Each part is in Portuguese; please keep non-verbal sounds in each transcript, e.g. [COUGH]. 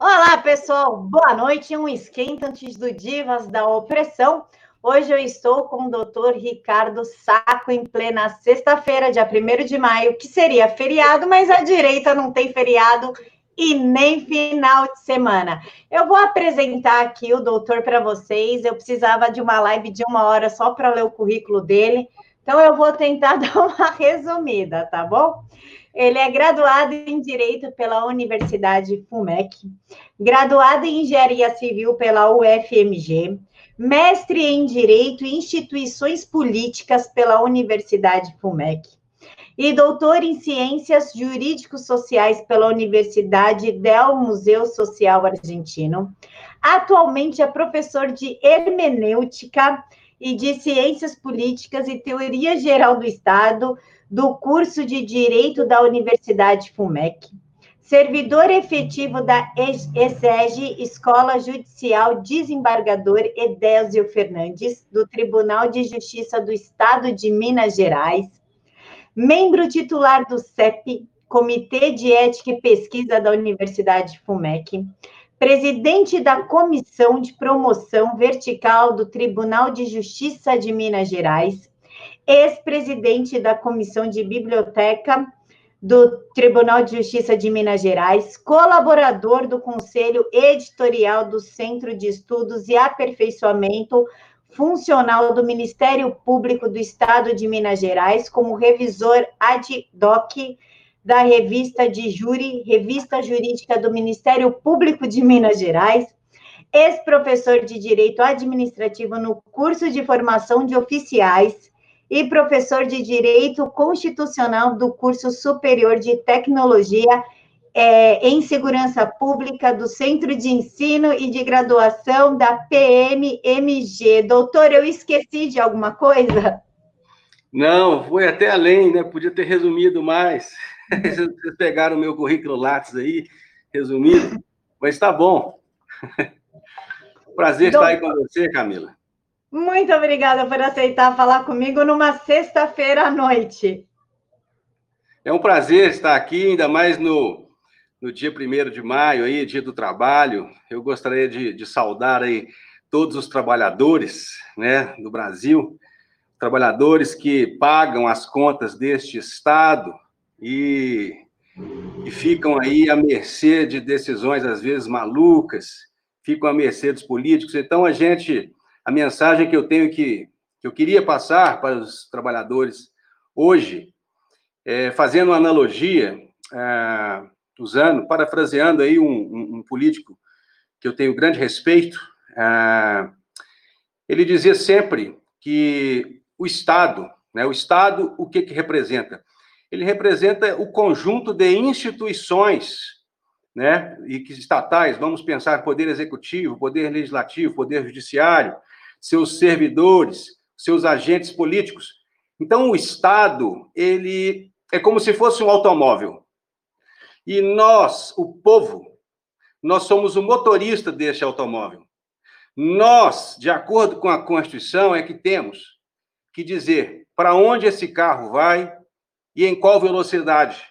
Olá, pessoal. Boa noite. Um esquenta antes do Divas da Opressão. Hoje eu estou com o doutor Ricardo Saco em plena sexta-feira, dia 1 de maio, que seria feriado, mas a direita não tem feriado e nem final de semana. Eu vou apresentar aqui o doutor para vocês. Eu precisava de uma live de uma hora só para ler o currículo dele. Então, eu vou tentar [LAUGHS] dar uma resumida, tá bom? Ele é graduado em Direito pela Universidade FUMEC, graduado em Engenharia Civil pela UFMG, mestre em Direito e Instituições Políticas pela Universidade FUMEC e doutor em Ciências Jurídicos Sociais pela Universidade del Museu Social Argentino. Atualmente é professor de Hermenêutica e de Ciências Políticas e Teoria Geral do Estado do curso de Direito da Universidade FUMEC. Servidor efetivo da ESEG, Escola Judicial Desembargador Edésio Fernandes, do Tribunal de Justiça do Estado de Minas Gerais. Membro titular do CEP, Comitê de Ética e Pesquisa da Universidade FUMEC presidente da Comissão de Promoção Vertical do Tribunal de Justiça de Minas Gerais, ex-presidente da Comissão de Biblioteca do Tribunal de Justiça de Minas Gerais, colaborador do Conselho Editorial do Centro de Estudos e Aperfeiçoamento Funcional do Ministério Público do Estado de Minas Gerais, como revisor ad hoc da revista de júri, Revista Jurídica do Ministério Público de Minas Gerais, ex-professor de Direito Administrativo no curso de formação de oficiais e professor de Direito Constitucional do curso Superior de Tecnologia é, em Segurança Pública do Centro de Ensino e de Graduação da PMMG. Doutor, eu esqueci de alguma coisa? Não, foi até além, né? Podia ter resumido mais. [LAUGHS] Vocês pegaram o meu currículo Lattes aí, resumido, mas está bom. [LAUGHS] Prazer estar aí com você, Camila. Muito obrigada por aceitar falar comigo numa sexta-feira à noite. É um prazer estar aqui, ainda mais no, no dia 1 de maio, aí, dia do trabalho. Eu gostaria de, de saudar aí todos os trabalhadores né, do Brasil, trabalhadores que pagam as contas deste Estado, e, e ficam aí à mercê de decisões, às vezes, malucas, ficam à mercê dos políticos. Então, a gente, a mensagem que eu tenho que, que eu queria passar para os trabalhadores hoje, é, fazendo uma analogia, é, usando, parafraseando aí um, um, um, político que eu tenho grande respeito, é, ele dizia sempre que o Estado, né, o Estado, o que, que representa? ele representa o conjunto de instituições, né, e que estatais, vamos pensar poder executivo, poder legislativo, poder judiciário, seus servidores, seus agentes políticos. Então o Estado, ele é como se fosse um automóvel. E nós, o povo, nós somos o motorista deste automóvel. Nós, de acordo com a Constituição, é que temos que dizer para onde esse carro vai, e em qual velocidade.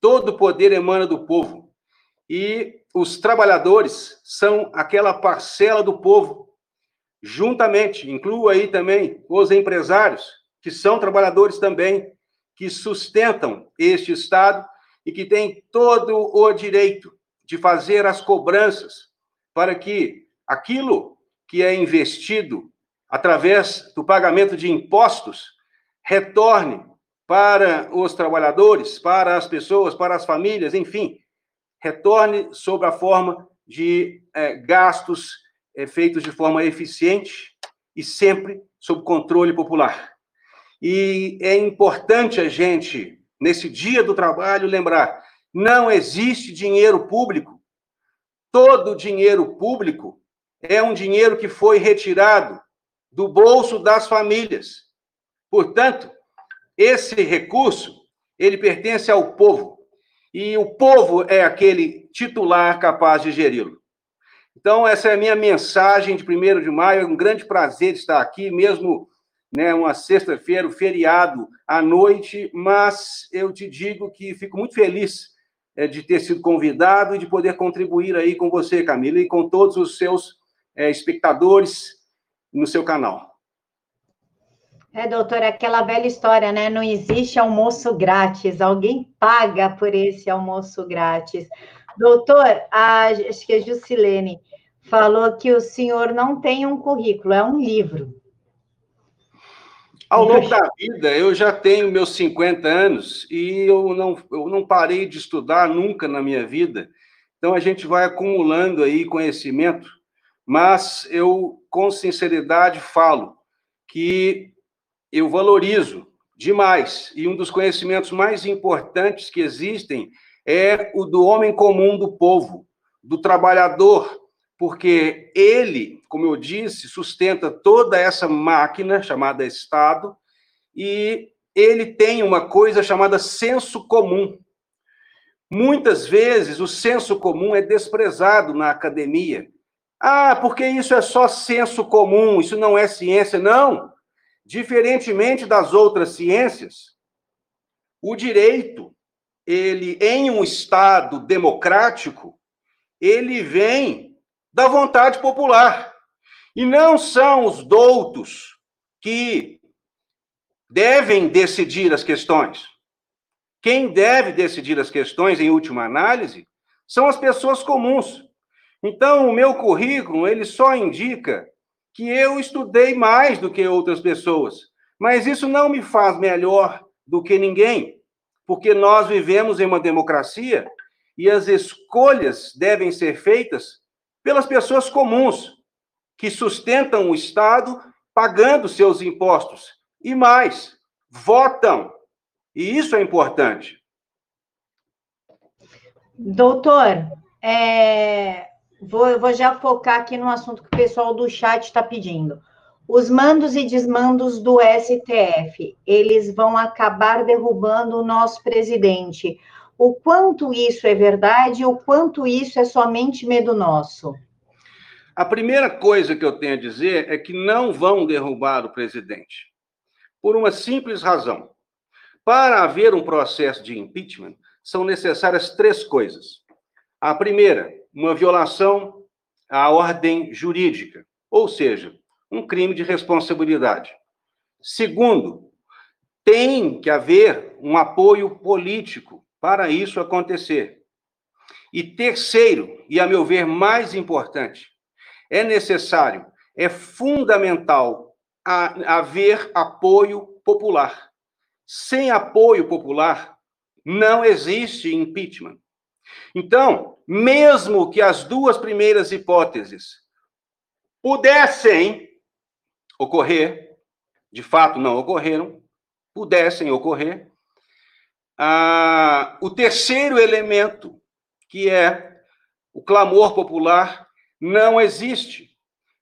Todo o poder emana do povo. E os trabalhadores são aquela parcela do povo, juntamente, incluo aí também os empresários, que são trabalhadores também, que sustentam este Estado e que têm todo o direito de fazer as cobranças para que aquilo que é investido através do pagamento de impostos retorne para os trabalhadores, para as pessoas, para as famílias, enfim, retorne sob a forma de é, gastos é, feitos de forma eficiente e sempre sob controle popular. E é importante a gente, nesse dia do trabalho, lembrar: não existe dinheiro público. Todo dinheiro público é um dinheiro que foi retirado do bolso das famílias. Portanto, esse recurso, ele pertence ao povo. E o povo é aquele titular capaz de geri-lo. Então, essa é a minha mensagem de 1 de maio. É um grande prazer estar aqui, mesmo né, uma sexta-feira, um feriado à noite, mas eu te digo que fico muito feliz é, de ter sido convidado e de poder contribuir aí com você, Camila, e com todos os seus é, espectadores no seu canal. É, doutor, é aquela velha história, né? Não existe almoço grátis, alguém paga por esse almoço grátis. Doutor, a, acho que a Jusilene falou que o senhor não tem um currículo, é um livro. Ao longo da vida, eu já tenho meus 50 anos e eu não, eu não parei de estudar nunca na minha vida. Então, a gente vai acumulando aí conhecimento, mas eu, com sinceridade, falo que eu valorizo demais, e um dos conhecimentos mais importantes que existem é o do homem comum do povo, do trabalhador, porque ele, como eu disse, sustenta toda essa máquina chamada Estado, e ele tem uma coisa chamada senso comum. Muitas vezes o senso comum é desprezado na academia. Ah, porque isso é só senso comum, isso não é ciência. Não. Diferentemente das outras ciências, o direito, ele em um estado democrático, ele vem da vontade popular. E não são os doutos que devem decidir as questões. Quem deve decidir as questões, em última análise, são as pessoas comuns. Então, o meu currículo, ele só indica que eu estudei mais do que outras pessoas. Mas isso não me faz melhor do que ninguém, porque nós vivemos em uma democracia e as escolhas devem ser feitas pelas pessoas comuns que sustentam o Estado pagando seus impostos e mais, votam. E isso é importante. Doutor, é, Vou, vou já focar aqui no assunto que o pessoal do chat está pedindo. Os mandos e desmandos do STF, eles vão acabar derrubando o nosso presidente. O quanto isso é verdade o quanto isso é somente medo nosso? A primeira coisa que eu tenho a dizer é que não vão derrubar o presidente. Por uma simples razão. Para haver um processo de impeachment, são necessárias três coisas. A primeira, uma violação à ordem jurídica, ou seja, um crime de responsabilidade. Segundo, tem que haver um apoio político para isso acontecer. E terceiro, e a meu ver mais importante, é necessário, é fundamental haver apoio popular. Sem apoio popular, não existe impeachment. Então, mesmo que as duas primeiras hipóteses pudessem ocorrer, de fato não ocorreram, pudessem ocorrer, ah, o terceiro elemento, que é o clamor popular, não existe.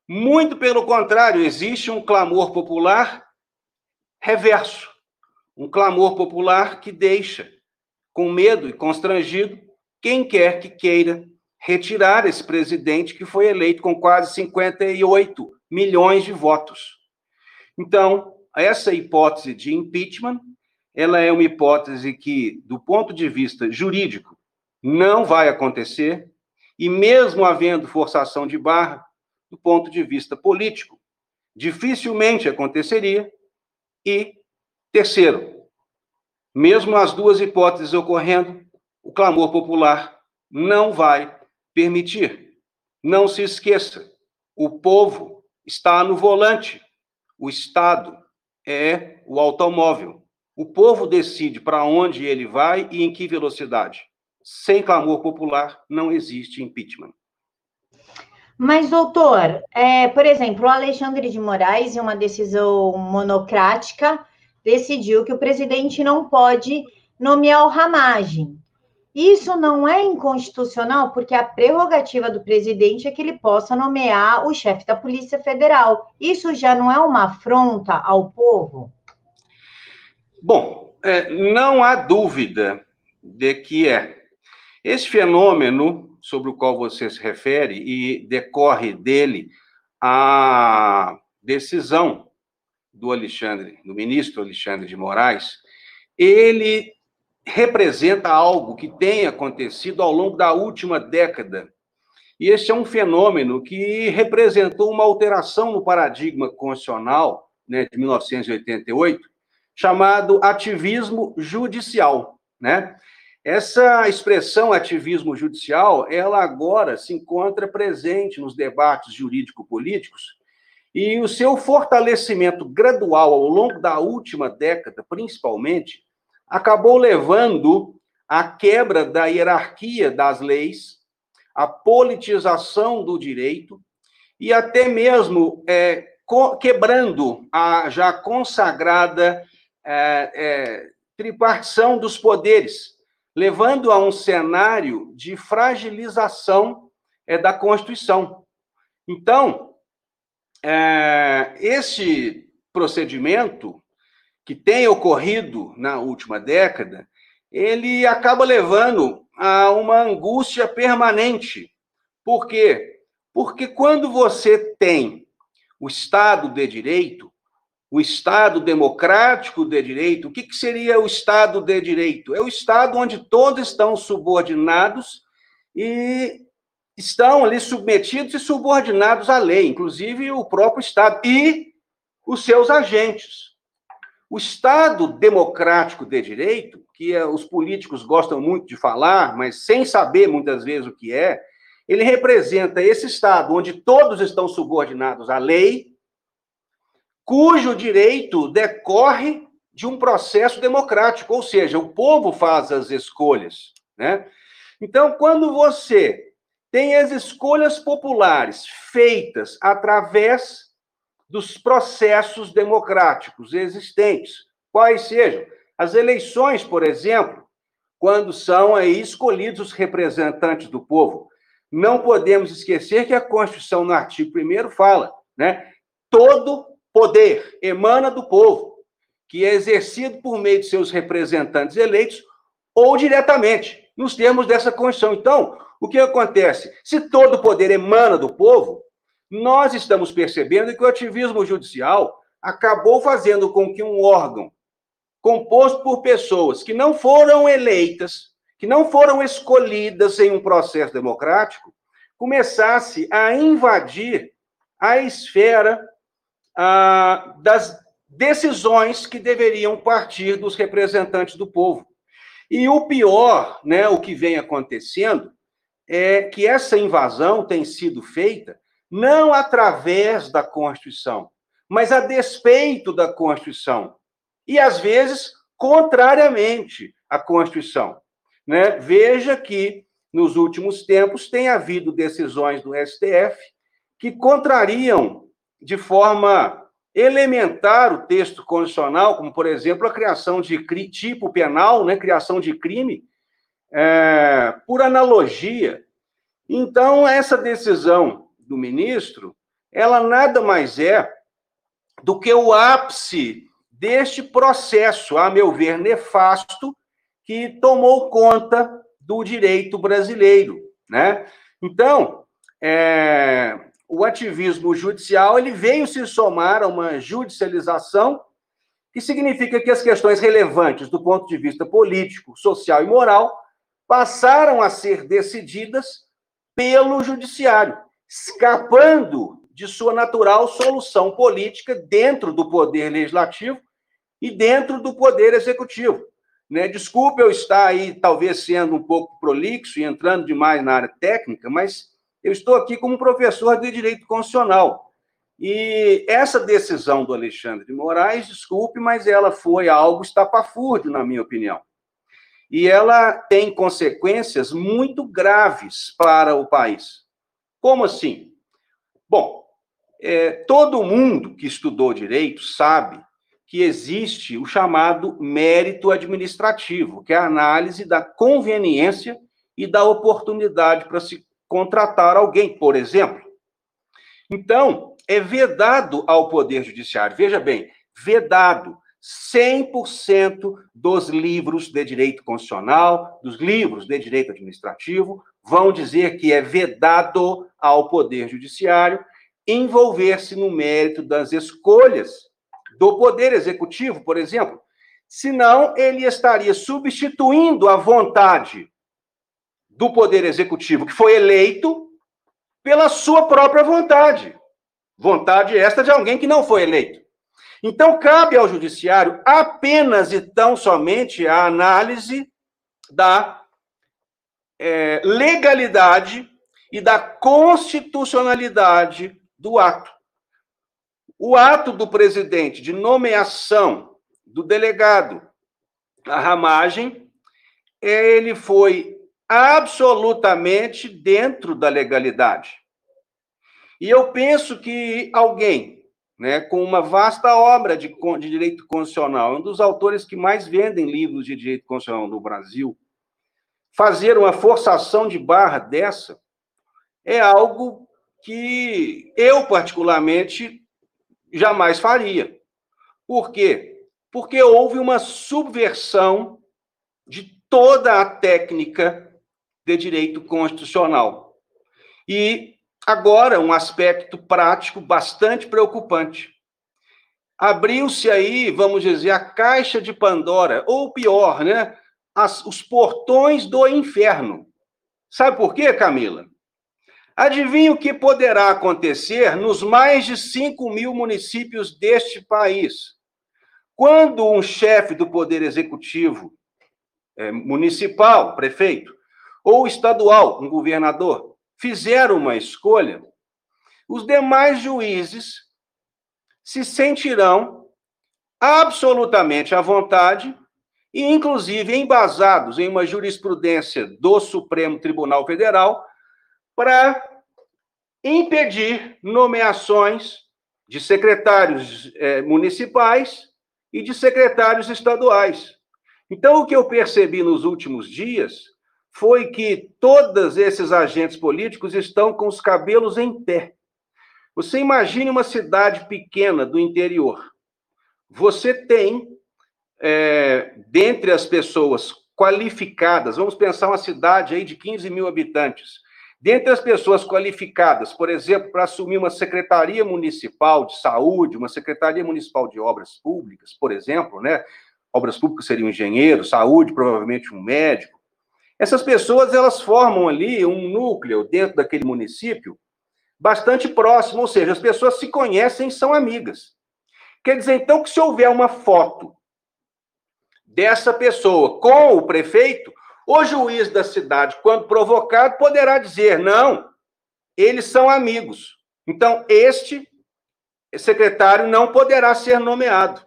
Muito pelo contrário, existe um clamor popular reverso. Um clamor popular que deixa com medo e constrangido quem quer que queira retirar esse presidente que foi eleito com quase 58 milhões de votos. Então, essa hipótese de impeachment, ela é uma hipótese que, do ponto de vista jurídico, não vai acontecer, e mesmo havendo forçação de barra, do ponto de vista político, dificilmente aconteceria. E, terceiro, mesmo as duas hipóteses ocorrendo, o clamor popular não vai permitir. Não se esqueça, o povo está no volante, o Estado é o automóvel. O povo decide para onde ele vai e em que velocidade. Sem clamor popular, não existe impeachment. Mas, doutor, é, por exemplo, o Alexandre de Moraes, em uma decisão monocrática, decidiu que o presidente não pode nomear o Ramagem. Isso não é inconstitucional, porque a prerrogativa do presidente é que ele possa nomear o chefe da Polícia Federal. Isso já não é uma afronta ao povo? Bom, é, não há dúvida de que é. Esse fenômeno sobre o qual você se refere e decorre dele a decisão do Alexandre, do ministro Alexandre de Moraes, ele representa algo que tem acontecido ao longo da última década. E esse é um fenômeno que representou uma alteração no paradigma constitucional né, de 1988, chamado ativismo judicial. Né? Essa expressão ativismo judicial, ela agora se encontra presente nos debates jurídico-políticos e o seu fortalecimento gradual ao longo da última década, principalmente, acabou levando à quebra da hierarquia das leis, à politização do direito e até mesmo é, quebrando a já consagrada é, é, tripartição dos poderes, levando a um cenário de fragilização é, da Constituição. Então, é, esse procedimento que tem ocorrido na última década, ele acaba levando a uma angústia permanente. Por quê? Porque quando você tem o Estado de Direito, o Estado democrático de direito, o que, que seria o Estado de direito? É o Estado onde todos estão subordinados e estão ali submetidos e subordinados à lei, inclusive o próprio Estado e os seus agentes. O Estado democrático de direito, que é, os políticos gostam muito de falar, mas sem saber muitas vezes o que é, ele representa esse Estado onde todos estão subordinados à lei, cujo direito decorre de um processo democrático, ou seja, o povo faz as escolhas, né? Então, quando você tem as escolhas populares feitas através dos processos democráticos existentes, quais sejam as eleições, por exemplo, quando são aí escolhidos os representantes do povo. Não podemos esquecer que a Constituição, no artigo 1 fala, né? Todo poder emana do povo, que é exercido por meio de seus representantes eleitos ou diretamente, nos termos dessa Constituição. Então, o que acontece? Se todo poder emana do povo, nós estamos percebendo que o ativismo judicial acabou fazendo com que um órgão composto por pessoas que não foram eleitas, que não foram escolhidas em um processo democrático, começasse a invadir a esfera ah, das decisões que deveriam partir dos representantes do povo. E o pior, né, o que vem acontecendo, é que essa invasão tem sido feita não através da Constituição, mas a despeito da Constituição. E, às vezes, contrariamente à Constituição. Né? Veja que, nos últimos tempos, tem havido decisões do STF que contrariam de forma elementar o texto constitucional, como, por exemplo, a criação de tipo penal, né? criação de crime, é, por analogia. Então, essa decisão do ministro, ela nada mais é do que o ápice deste processo, a meu ver, nefasto, que tomou conta do direito brasileiro, né? Então, é, o ativismo judicial ele veio se somar a uma judicialização que significa que as questões relevantes do ponto de vista político, social e moral passaram a ser decididas pelo judiciário escapando de sua natural solução política dentro do poder legislativo e dentro do poder executivo. Né? Desculpe eu estar aí, talvez sendo um pouco prolixo e entrando demais na área técnica, mas eu estou aqui como professor de direito constitucional. E essa decisão do Alexandre de Moraes, desculpe, mas ela foi algo estapafúrdio, na minha opinião. E ela tem consequências muito graves para o país. Como assim? Bom, é, todo mundo que estudou direito sabe que existe o chamado mérito administrativo, que é a análise da conveniência e da oportunidade para se contratar alguém, por exemplo. Então, é vedado ao Poder Judiciário, veja bem, vedado 100% dos livros de direito constitucional, dos livros de direito administrativo, vão dizer que é vedado ao Poder Judiciário envolver-se no mérito das escolhas do Poder Executivo, por exemplo. senão ele estaria substituindo a vontade do Poder Executivo, que foi eleito pela sua própria vontade. Vontade esta de alguém que não foi eleito. Então, cabe ao Judiciário apenas e tão somente a análise da é, legalidade e da constitucionalidade do ato. O ato do presidente de nomeação do delegado à ramagem, ele foi absolutamente dentro da legalidade. E eu penso que alguém né, com uma vasta obra de, de direito constitucional, um dos autores que mais vendem livros de direito constitucional no Brasil, fazer uma forçação de barra dessa é algo que eu, particularmente, jamais faria. Por quê? Porque houve uma subversão de toda a técnica de direito constitucional. E agora, um aspecto prático bastante preocupante. Abriu-se aí, vamos dizer, a caixa de Pandora, ou pior, né? As, os portões do inferno. Sabe por quê, Camila? Adivinha o que poderá acontecer nos mais de 5 mil municípios deste país? Quando um chefe do Poder Executivo é, municipal, prefeito, ou estadual, um governador, fizer uma escolha, os demais juízes se sentirão absolutamente à vontade e, inclusive, embasados em uma jurisprudência do Supremo Tribunal Federal para impedir nomeações de secretários eh, municipais e de secretários estaduais. Então, o que eu percebi nos últimos dias foi que todos esses agentes políticos estão com os cabelos em pé. Você imagine uma cidade pequena do interior. Você tem, é, dentre as pessoas qualificadas, vamos pensar uma cidade aí de 15 mil habitantes, Dentre as pessoas qualificadas, por exemplo, para assumir uma secretaria municipal de saúde, uma secretaria municipal de obras públicas, por exemplo, né? Obras públicas seriam um engenheiro, saúde, provavelmente um médico. Essas pessoas, elas formam ali um núcleo dentro daquele município bastante próximo, ou seja, as pessoas se conhecem e são amigas. Quer dizer, então, que se houver uma foto dessa pessoa com o prefeito, o juiz da cidade, quando provocado, poderá dizer: não, eles são amigos. Então, este secretário não poderá ser nomeado.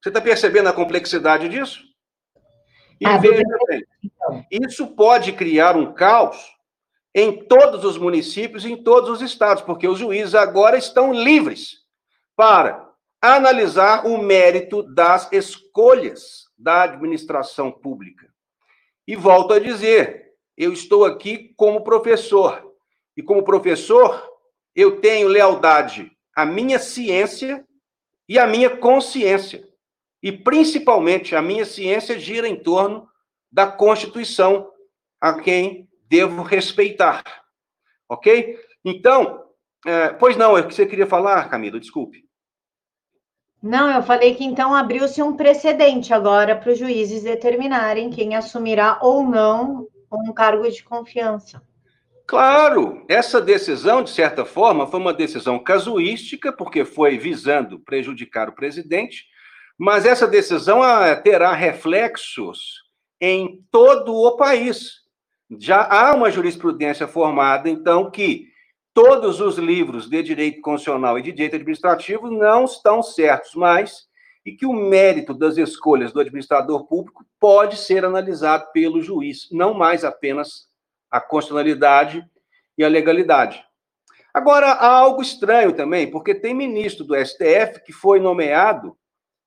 Você está percebendo a complexidade disso? E ah, veja bem, então. isso pode criar um caos em todos os municípios, em todos os estados, porque os juízes agora estão livres para analisar o mérito das escolhas da administração pública. E volto a dizer, eu estou aqui como professor. E como professor, eu tenho lealdade à minha ciência e à minha consciência. E principalmente a minha ciência gira em torno da Constituição, a quem devo respeitar. Ok? Então, é, pois não, é o que você queria falar, Camila, desculpe. Não, eu falei que então abriu-se um precedente agora para os juízes determinarem quem assumirá ou não um cargo de confiança. Claro, essa decisão, de certa forma, foi uma decisão casuística, porque foi visando prejudicar o presidente, mas essa decisão ah, terá reflexos em todo o país. Já há uma jurisprudência formada, então, que todos os livros de direito constitucional e de direito administrativo não estão certos mais e que o mérito das escolhas do administrador público pode ser analisado pelo juiz, não mais apenas a constitucionalidade e a legalidade. Agora, há algo estranho também, porque tem ministro do STF que foi nomeado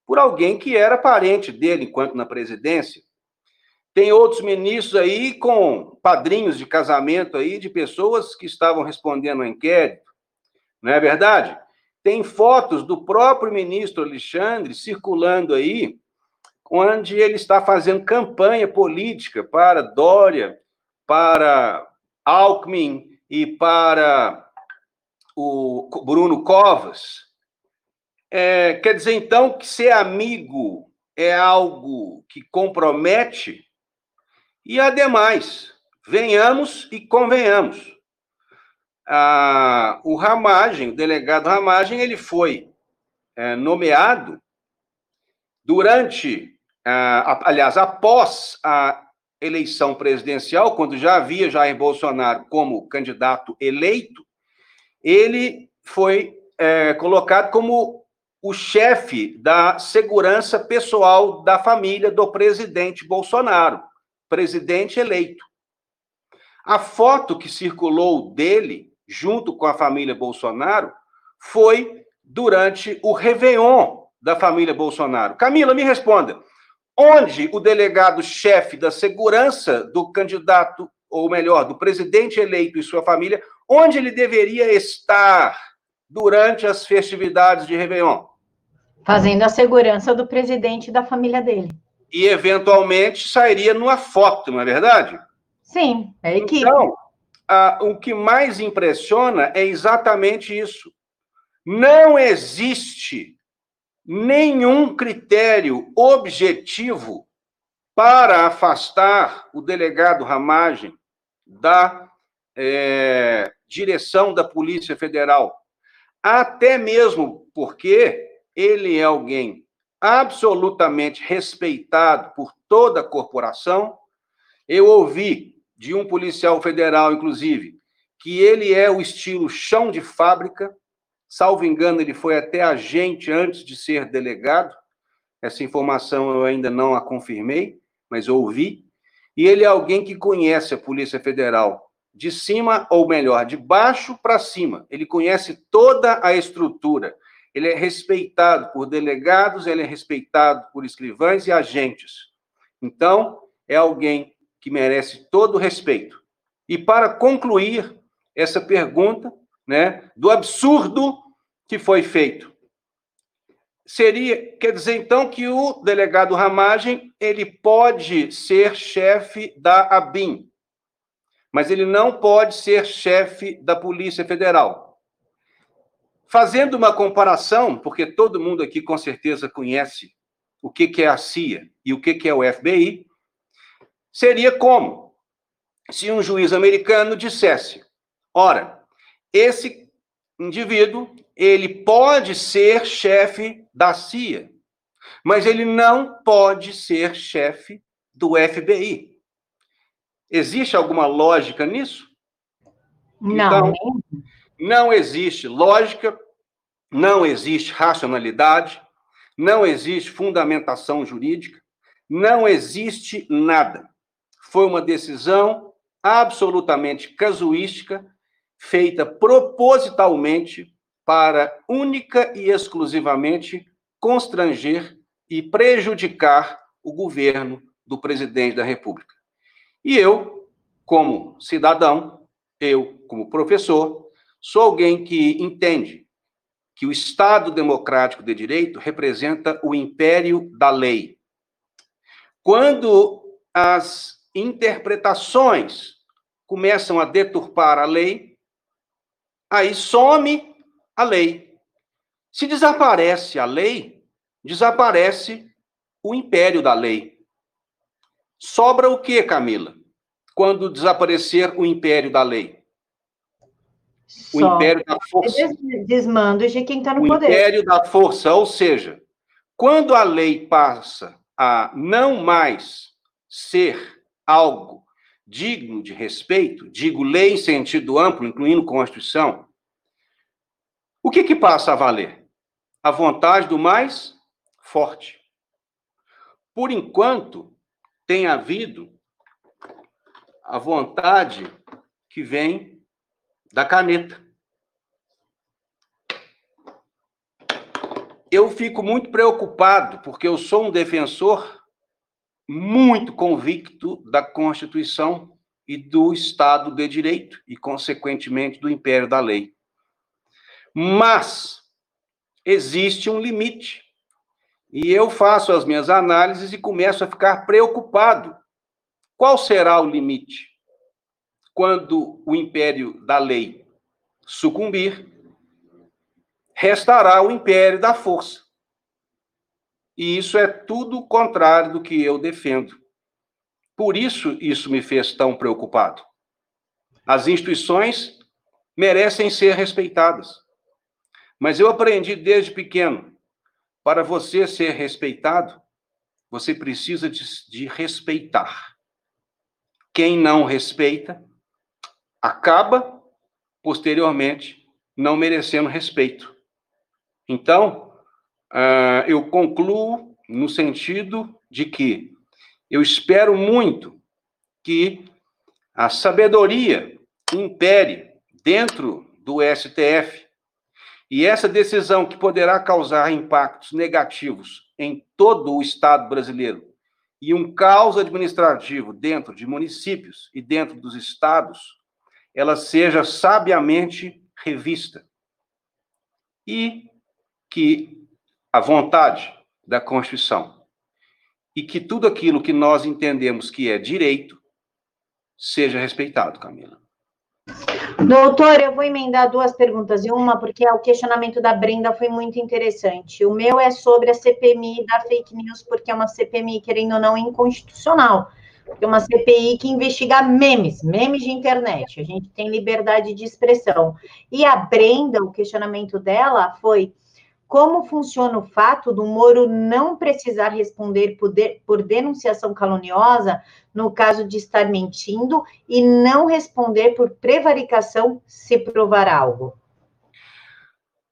por alguém que era parente dele enquanto na presidência, tem outros ministros aí com padrinhos de casamento aí de pessoas que estavam respondendo ao inquérito. Não é verdade? Tem fotos do próprio ministro Alexandre circulando aí, onde ele está fazendo campanha política para Dória, para Alckmin e para o Bruno Covas. É, quer dizer, então, que ser amigo é algo que compromete, e ademais, venhamos e convenhamos. Ah, o Ramagem, o delegado Ramagem, ele foi é, nomeado durante, ah, aliás, após a eleição presidencial, quando já havia Jair Bolsonaro como candidato eleito, ele foi é, colocado como o chefe da segurança pessoal da família do presidente Bolsonaro, presidente eleito. A foto que circulou dele, junto com a família Bolsonaro, foi durante o Réveillon da família Bolsonaro. Camila, me responda. Onde o delegado-chefe da segurança do candidato, ou melhor, do presidente eleito e sua família, onde ele deveria estar durante as festividades de Réveillon? Fazendo a segurança do presidente e da família dele. E, eventualmente, sairia numa foto, não é verdade? Sim, é equipe. Então, a, o que mais impressiona é exatamente isso. Não existe nenhum critério objetivo para afastar o delegado Ramagem da é, direção da Polícia Federal. Até mesmo porque ele é alguém absolutamente respeitado por toda a corporação. Eu ouvi de um policial federal, inclusive, que ele é o estilo chão de fábrica, Salvo engano, ele foi até agente antes de ser delegado. Essa informação eu ainda não a confirmei, mas ouvi. E ele é alguém que conhece a Polícia Federal de cima, ou melhor, de baixo para cima. Ele conhece toda a estrutura. Ele é respeitado por delegados, ele é respeitado por escrivães e agentes. Então, é alguém que merece todo o respeito. E para concluir essa pergunta, né, do absurdo que foi feito. Seria, quer dizer então que o delegado Ramagem, ele pode ser chefe da ABIN, mas ele não pode ser chefe da Polícia Federal. Fazendo uma comparação, porque todo mundo aqui com certeza conhece o que é a CIA e o que é o FBI, seria como se um juiz americano dissesse: ora, esse indivíduo, ele pode ser chefe da CIA, mas ele não pode ser chefe do FBI. Existe alguma lógica nisso? Não. Então, não existe lógica, não existe racionalidade, não existe fundamentação jurídica, não existe nada. Foi uma decisão absolutamente casuística feita propositalmente para única e exclusivamente constranger e prejudicar o governo do presidente da República. E eu, como cidadão, eu, como professor, sou alguém que entende que o Estado democrático de direito representa o império da lei. Quando as interpretações começam a deturpar a lei, aí some a lei. Se desaparece a lei, desaparece o império da lei. Sobra o que, Camila? Quando desaparecer o império da lei? O Só império da força. Desmando de quem está no o poder. O império da força, ou seja, quando a lei passa a não mais ser algo digno de respeito, digo lei em sentido amplo, incluindo Constituição, o que, que passa a valer? A vontade do mais forte. Por enquanto, tem havido a vontade que vem da caneta. Eu fico muito preocupado, porque eu sou um defensor muito convicto da Constituição e do Estado de Direito, e, consequentemente, do império da lei. Mas existe um limite. E eu faço as minhas análises e começo a ficar preocupado. Qual será o limite? Quando o império da lei sucumbir, restará o império da força. E isso é tudo contrário do que eu defendo. Por isso, isso me fez tão preocupado. As instituições merecem ser respeitadas. Mas eu aprendi desde pequeno: para você ser respeitado, você precisa de, de respeitar. Quem não respeita, acaba, posteriormente, não merecendo respeito. Então, uh, eu concluo no sentido de que eu espero muito que a sabedoria impere dentro do STF e essa decisão que poderá causar impactos negativos em todo o Estado brasileiro e um caos administrativo dentro de municípios e dentro dos estados, ela seja sabiamente revista. E que a vontade da Constituição e que tudo aquilo que nós entendemos que é direito seja respeitado, Camila. Doutor, eu vou emendar duas perguntas e uma porque o questionamento da Brenda foi muito interessante. O meu é sobre a CPMI da fake news, porque é uma CPMI, querendo ou não, inconstitucional. É uma CPI que investiga memes, memes de internet. A gente tem liberdade de expressão. E a Brenda, o questionamento dela foi como funciona o fato do Moro não precisar responder por, de, por, denunciação caluniosa no caso de estar mentindo e não responder por prevaricação se provar algo?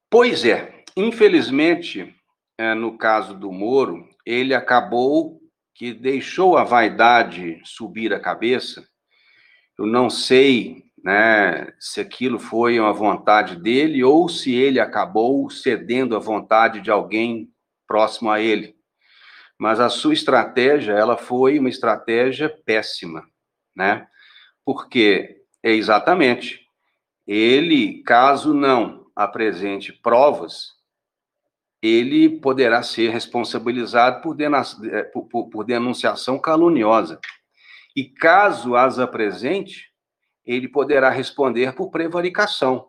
Pois é, infelizmente, é, no caso do Moro, ele acabou que deixou a vaidade subir a cabeça. Eu não sei né, se aquilo foi uma vontade dele ou se ele acabou cedendo à vontade de alguém próximo a ele. Mas a sua estratégia, ela foi uma estratégia péssima, né? Porque é exatamente ele, caso não apresente provas, ele poderá ser responsabilizado por, eh, por, por denunciação caluniosa. E caso as apresente, ele poderá responder por prevaricação.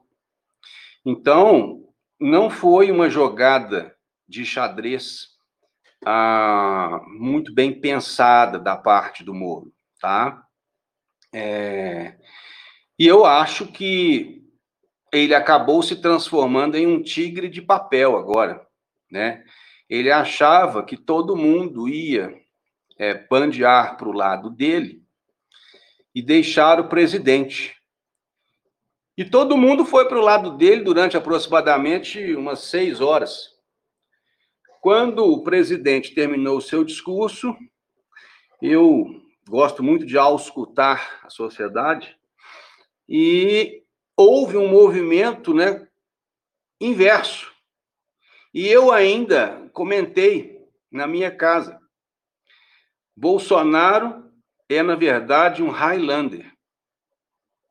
Então, não foi uma jogada de xadrez ah, muito bem pensada da parte do Moro, tá? É, e eu acho que ele acabou se transformando em um tigre de papel agora, né? Ele achava que todo mundo ia é, bandear para o lado dele e deixar o presidente. E todo mundo foi para o lado dele durante aproximadamente umas seis horas. Quando o presidente terminou o seu discurso, eu gosto muito de auscultar a sociedade, e houve um movimento né, inverso. E eu ainda comentei na minha casa. Bolsonaro é, na verdade, um Highlander.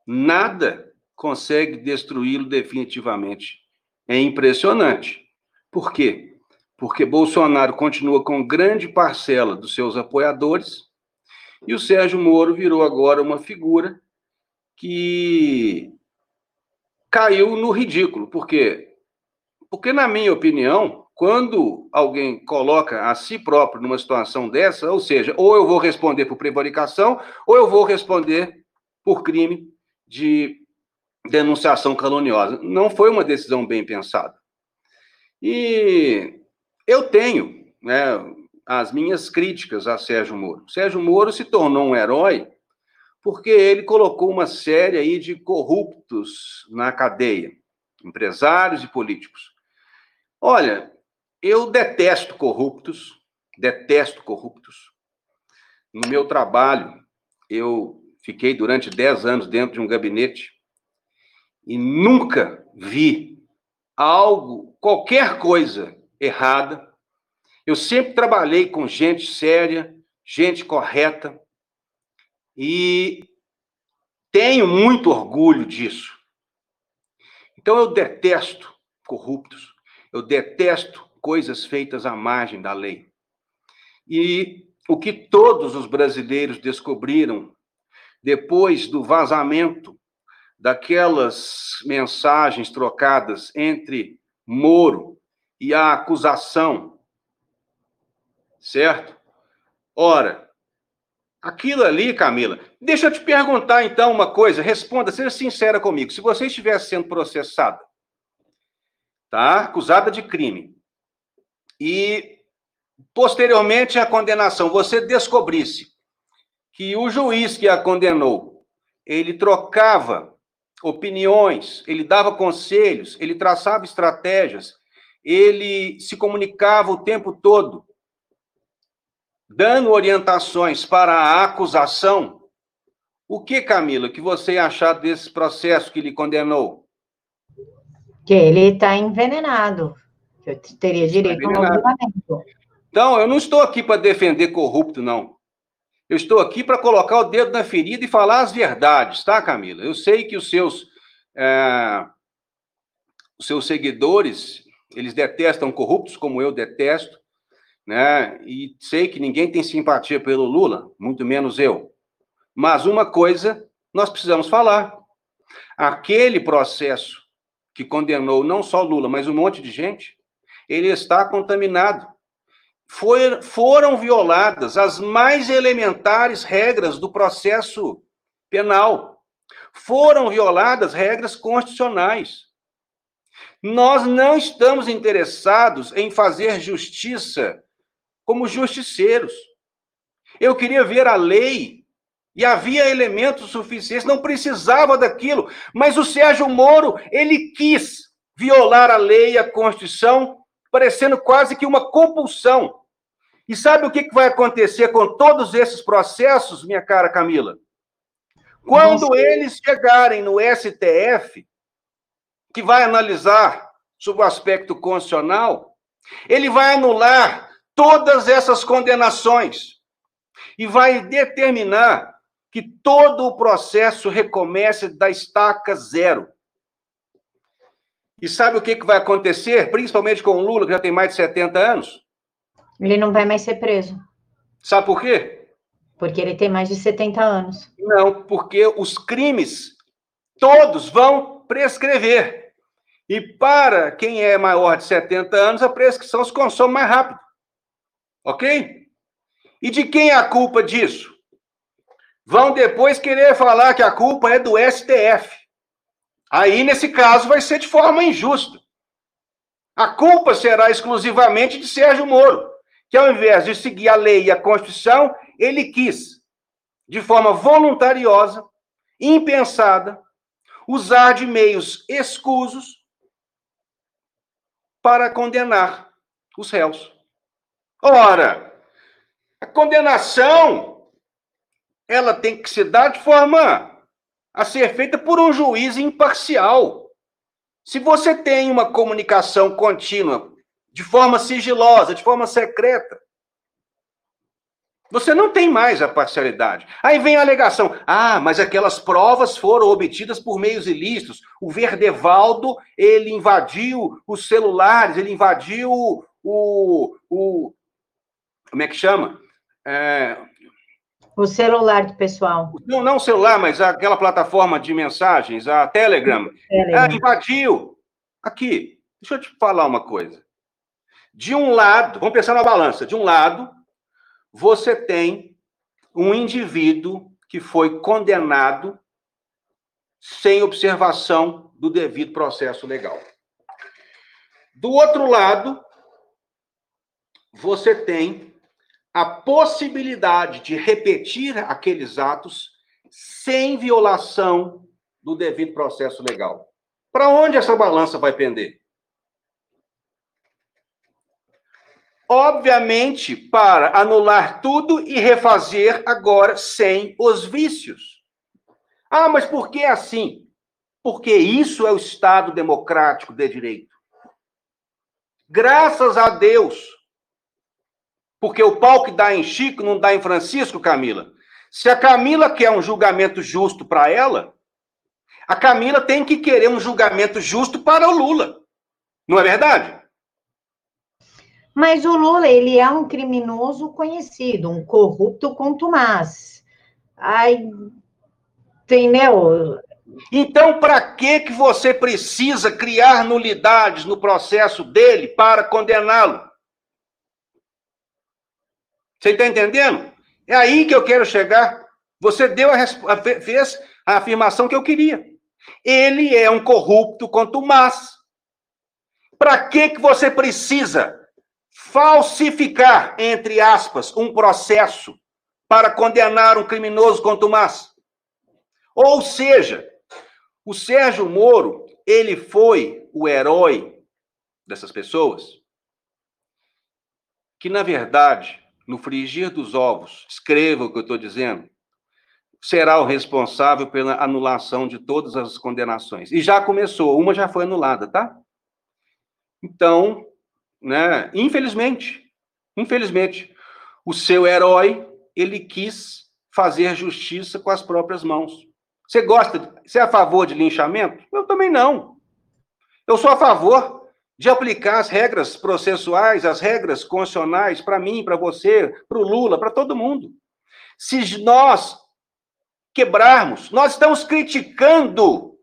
Nada consegue destruí-lo definitivamente. É impressionante. Por quê? Porque Bolsonaro continua com grande parcela dos seus apoiadores e o Sérgio Moro virou agora uma figura que caiu no ridículo. Por quê? Porque, na minha opinião, quando alguém coloca a si próprio numa situação dessa, ou seja, ou eu vou responder por prevaricação, ou eu vou responder por crime de denunciação caluniosa. Não foi uma decisão bem pensada. E eu tenho né, as minhas críticas a Sérgio Moro. Sérgio Moro se tornou um herói porque ele colocou uma série aí de corruptos na cadeia, empresários e políticos. Olha, eu detesto corruptos, detesto corruptos. No meu trabalho, eu fiquei durante 10 anos dentro de um gabinete e nunca vi algo, qualquer coisa errada. Eu sempre trabalhei com gente séria, gente correta e tenho muito orgulho disso. Então eu detesto corruptos, eu detesto coisas feitas à margem da lei. E o que todos os brasileiros descobriram depois do vazamento daquelas mensagens trocadas entre Moro e a acusação Certo? Ora, aquilo ali, Camila, deixa eu te perguntar então uma coisa, responda, seja sincera comigo. Se você estivesse sendo processada, tá? Acusada de crime, e posteriormente à condenação, você descobrisse que o juiz que a condenou, ele trocava opiniões, ele dava conselhos, ele traçava estratégias, ele se comunicava o tempo todo, dando orientações para a acusação. O que, Camila, que você achar desse processo que lhe condenou? Que ele está envenenado. Eu teria direito ao julgamento. Então, eu não estou aqui para defender corrupto, não. Eu estou aqui para colocar o dedo na ferida e falar as verdades, tá, Camila? Eu sei que os seus, é, os seus seguidores, eles detestam corruptos, como eu detesto, né? E sei que ninguém tem simpatia pelo Lula, muito menos eu. Mas uma coisa nós precisamos falar. Aquele processo que condenou não só Lula, mas um monte de gente, ele está contaminado foi, foram violadas as mais elementares regras do processo penal. Foram violadas regras constitucionais. Nós não estamos interessados em fazer justiça como justiceiros. Eu queria ver a lei e havia elementos suficientes, não precisava daquilo, mas o Sérgio Moro, ele quis violar a lei e a Constituição parecendo quase que uma compulsão. E sabe o que vai acontecer com todos esses processos, minha cara Camila? Quando eles chegarem no STF, que vai analisar sobre o aspecto constitucional, ele vai anular todas essas condenações e vai determinar que todo o processo recomece da estaca zero. E sabe o que, que vai acontecer, principalmente com o Lula, que já tem mais de 70 anos? Ele não vai mais ser preso. Sabe por quê? Porque ele tem mais de 70 anos. Não, porque os crimes todos vão prescrever. E para quem é maior de 70 anos, a prescrição se consome mais rápido. Ok? E de quem é a culpa disso? Vão depois querer falar que a culpa é do STF. Aí, nesse caso, vai ser de forma injusta. A culpa será exclusivamente de Sérgio Moro, que ao invés de seguir a lei e a Constituição, ele quis, de forma voluntariosa, impensada, usar de meios escusos para condenar os réus. Ora, a condenação ela tem que se dar de forma a ser feita por um juiz imparcial. Se você tem uma comunicação contínua, de forma sigilosa, de forma secreta, você não tem mais a parcialidade. Aí vem a alegação: ah, mas aquelas provas foram obtidas por meios ilícitos. O Verdevaldo, ele invadiu os celulares, ele invadiu o. o como é que chama? É, o celular do pessoal. Não, não o celular, mas aquela plataforma de mensagens, a Telegram. Telegram. Ah, invadiu. Aqui, deixa eu te falar uma coisa. De um lado, vamos pensar na balança. De um lado, você tem um indivíduo que foi condenado sem observação do devido processo legal. Do outro lado, você tem a possibilidade de repetir aqueles atos sem violação do devido processo legal. Para onde essa balança vai pender? Obviamente, para anular tudo e refazer agora sem os vícios. Ah, mas por que assim? Porque isso é o Estado democrático de direito. Graças a Deus, porque o pau que dá em Chico não dá em Francisco, Camila. Se a Camila quer um julgamento justo para ela, a Camila tem que querer um julgamento justo para o Lula. Não é verdade? Mas o Lula, ele é um criminoso conhecido, um corrupto contumaz. Ai, entendeu? Então, para que que você precisa criar nulidades no processo dele para condená-lo? Você está entendendo? É aí que eu quero chegar. Você deu a, fez a afirmação que eu queria. Ele é um corrupto contumaz. Para que, que você precisa falsificar, entre aspas, um processo para condenar um criminoso contumaz? Ou seja, o Sérgio Moro, ele foi o herói dessas pessoas que, na verdade, no frigir dos ovos, escreva o que eu estou dizendo, será o responsável pela anulação de todas as condenações. E já começou, uma já foi anulada, tá? Então, né, infelizmente, infelizmente, o seu herói, ele quis fazer justiça com as próprias mãos. Você gosta, você é a favor de linchamento? Eu também não. Eu sou a favor de aplicar as regras processuais, as regras constitucionais para mim, para você, para o Lula, para todo mundo. Se nós quebrarmos. Nós estamos criticando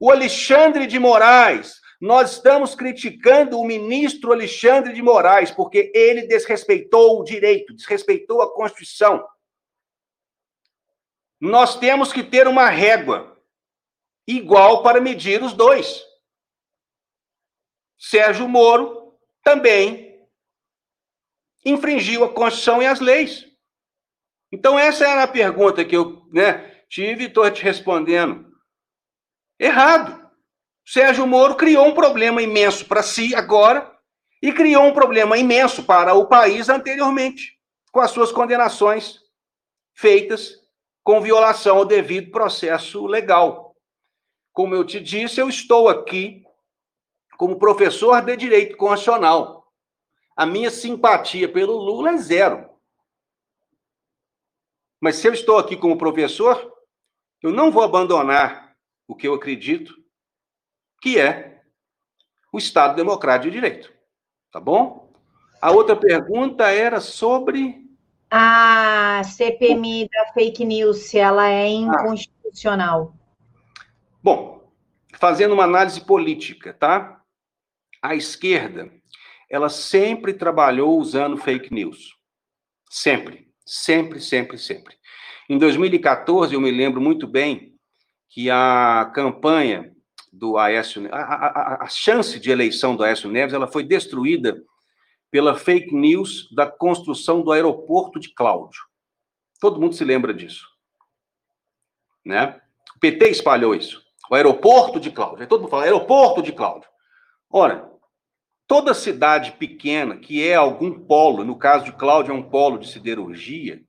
o Alexandre de Moraes, nós estamos criticando o ministro Alexandre de Moraes, porque ele desrespeitou o direito, desrespeitou a Constituição. Nós temos que ter uma régua igual para medir os dois. Sérgio Moro também infringiu a Constituição e as leis. Então, essa era a pergunta que eu né, tive e estou te respondendo. Errado. Sérgio Moro criou um problema imenso para si agora e criou um problema imenso para o país anteriormente, com as suas condenações feitas com violação ao devido processo legal. Como eu te disse, eu estou aqui como professor de direito constitucional. A minha simpatia pelo Lula é zero. Mas se eu estou aqui como professor, eu não vou abandonar o que eu acredito, que é o Estado Democrático de Direito. Tá bom? A outra pergunta era sobre. A CPMI da fake news, se ela é inconstitucional. Bom, fazendo uma análise política, tá? A esquerda, ela sempre trabalhou usando fake news. Sempre, sempre, sempre, sempre. Em 2014, eu me lembro muito bem que a campanha do Aécio, a, a, a chance de eleição do Aécio Neves, ela foi destruída pela fake news da construção do aeroporto de Cláudio. Todo mundo se lembra disso. Né? O PT espalhou isso. O aeroporto de Cláudio. Todo mundo fala aeroporto de Cláudio. Ora, toda cidade pequena que é algum polo, no caso de Cláudio é um polo de siderurgia,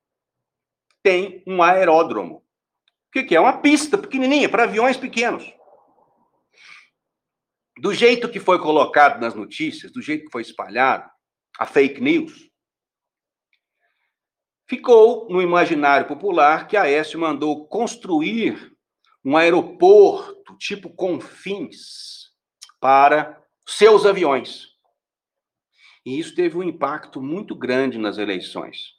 tem um aeródromo. O que, que é? Uma pista pequenininha para aviões pequenos. Do jeito que foi colocado nas notícias, do jeito que foi espalhado, a fake news, ficou no imaginário popular que a Aécio mandou construir um aeroporto tipo Confins para seus aviões. E isso teve um impacto muito grande nas eleições.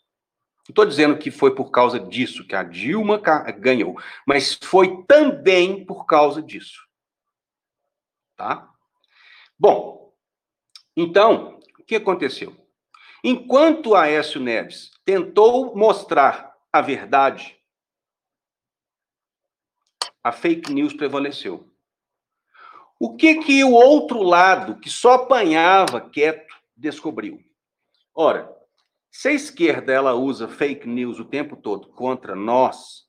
Não estou dizendo que foi por causa disso que a Dilma ganhou, mas foi também por causa disso. Tá? Bom, então, o que aconteceu? Enquanto Aécio Neves tentou mostrar a verdade, a fake news prevaleceu. O que que o outro lado, que só apanhava quieto, descobriu? Ora, se a esquerda ela usa fake news o tempo todo contra nós,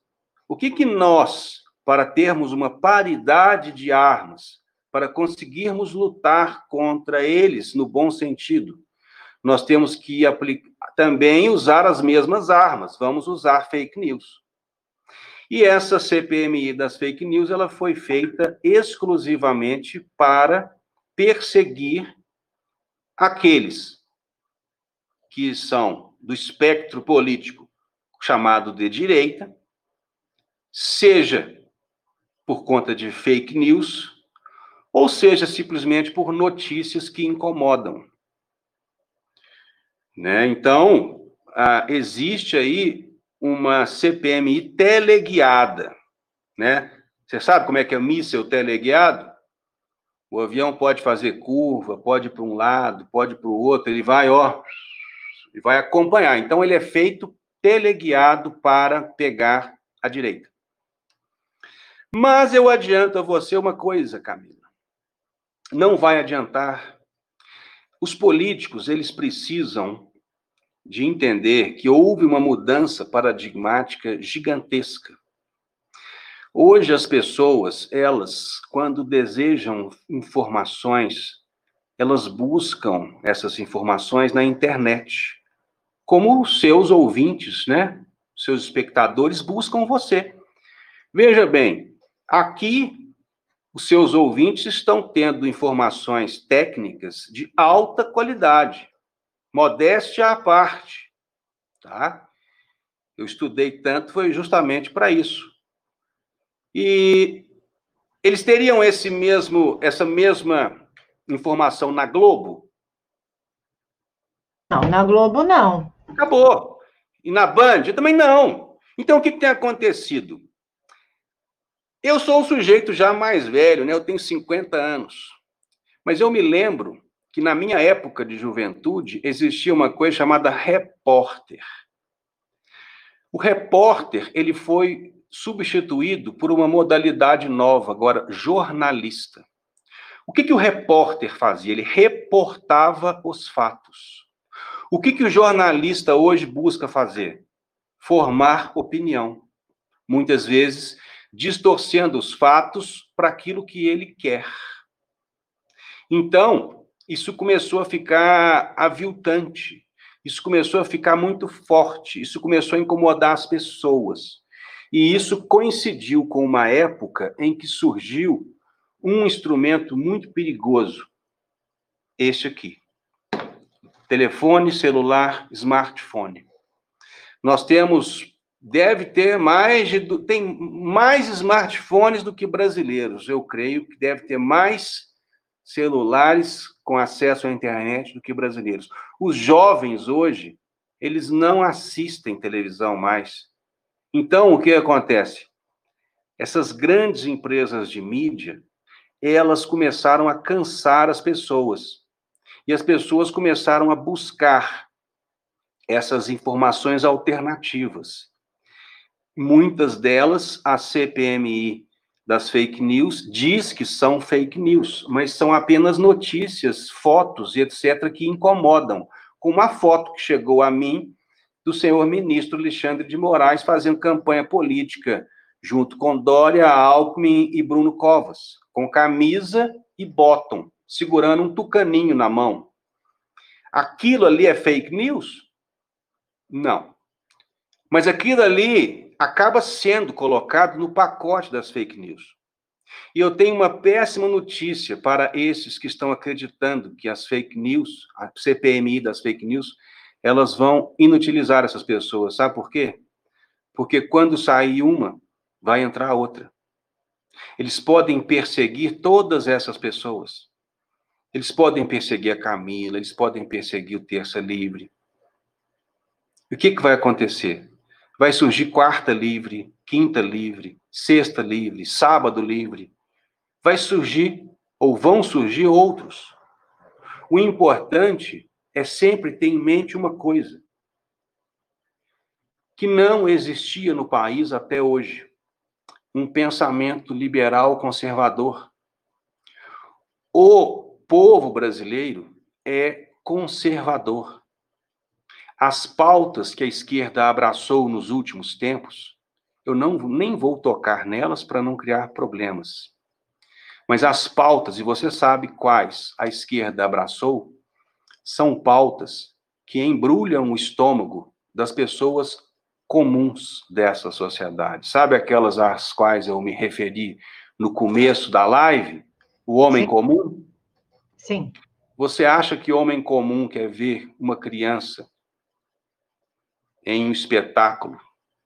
o que que nós, para termos uma paridade de armas, para conseguirmos lutar contra eles no bom sentido, nós temos que aplicar, também usar as mesmas armas. Vamos usar fake news. E essa CPMI das fake news, ela foi feita exclusivamente para perseguir aqueles que são do espectro político chamado de direita, seja por conta de fake news, ou seja simplesmente por notícias que incomodam. Né? Então, ah, existe aí uma CPMI teleguiada. Né? Você sabe como é que é o míssel teleguiado? O avião pode fazer curva, pode para um lado, pode para o outro, ele vai, ó, e vai acompanhar. Então, ele é feito teleguiado para pegar a direita. Mas eu adianto a você uma coisa, Camila. Não vai adiantar. Os políticos, eles precisam de entender que houve uma mudança paradigmática gigantesca. Hoje as pessoas, elas, quando desejam informações, elas buscam essas informações na internet. Como os seus ouvintes, né? Seus espectadores buscam você. Veja bem, aqui os seus ouvintes estão tendo informações técnicas de alta qualidade. Modéstia à parte, tá? Eu estudei tanto foi justamente para isso. E eles teriam esse mesmo essa mesma informação na Globo? Não, na Globo não. Acabou. E na Band também não. Então o que, que tem acontecido? Eu sou um sujeito já mais velho, né? Eu tenho 50 anos. Mas eu me lembro que na minha época de juventude existia uma coisa chamada repórter. O repórter, ele foi substituído por uma modalidade nova, agora jornalista. O que, que o repórter fazia? Ele reportava os fatos. O que, que o jornalista hoje busca fazer? Formar opinião. Muitas vezes distorcendo os fatos para aquilo que ele quer. Então, isso começou a ficar aviltante, isso começou a ficar muito forte, isso começou a incomodar as pessoas. E isso coincidiu com uma época em que surgiu um instrumento muito perigoso, este aqui. Telefone, celular, smartphone. Nós temos, deve ter mais tem mais smartphones do que brasileiros. Eu creio que deve ter mais celulares com acesso à internet do que brasileiros. Os jovens hoje, eles não assistem televisão mais. Então, o que acontece? Essas grandes empresas de mídia, elas começaram a cansar as pessoas. E as pessoas começaram a buscar essas informações alternativas. Muitas delas, a CPMI das fake news diz que são fake news, mas são apenas notícias, fotos e etc. que incomodam. Com uma foto que chegou a mim do senhor ministro Alexandre de Moraes fazendo campanha política junto com Dória, Alckmin e Bruno Covas, com camisa e bottom, segurando um tucaninho na mão. Aquilo ali é fake news? Não. Mas aquilo ali acaba sendo colocado no pacote das fake news. E eu tenho uma péssima notícia para esses que estão acreditando que as fake news, a CPMI das fake news, elas vão inutilizar essas pessoas. Sabe por quê? Porque quando sair uma, vai entrar outra. Eles podem perseguir todas essas pessoas. Eles podem perseguir a Camila, eles podem perseguir o Terça Livre. E o que, que vai acontecer? Vai surgir quarta livre, quinta livre, sexta livre, sábado livre. Vai surgir, ou vão surgir outros. O importante é sempre ter em mente uma coisa: que não existia no país até hoje um pensamento liberal conservador. O povo brasileiro é conservador. As pautas que a esquerda abraçou nos últimos tempos, eu não nem vou tocar nelas para não criar problemas. Mas as pautas, e você sabe quais a esquerda abraçou, são pautas que embrulham o estômago das pessoas comuns dessa sociedade. Sabe aquelas às quais eu me referi no começo da live? O homem Sim. comum? Sim. Você acha que o homem comum quer ver uma criança em um espetáculo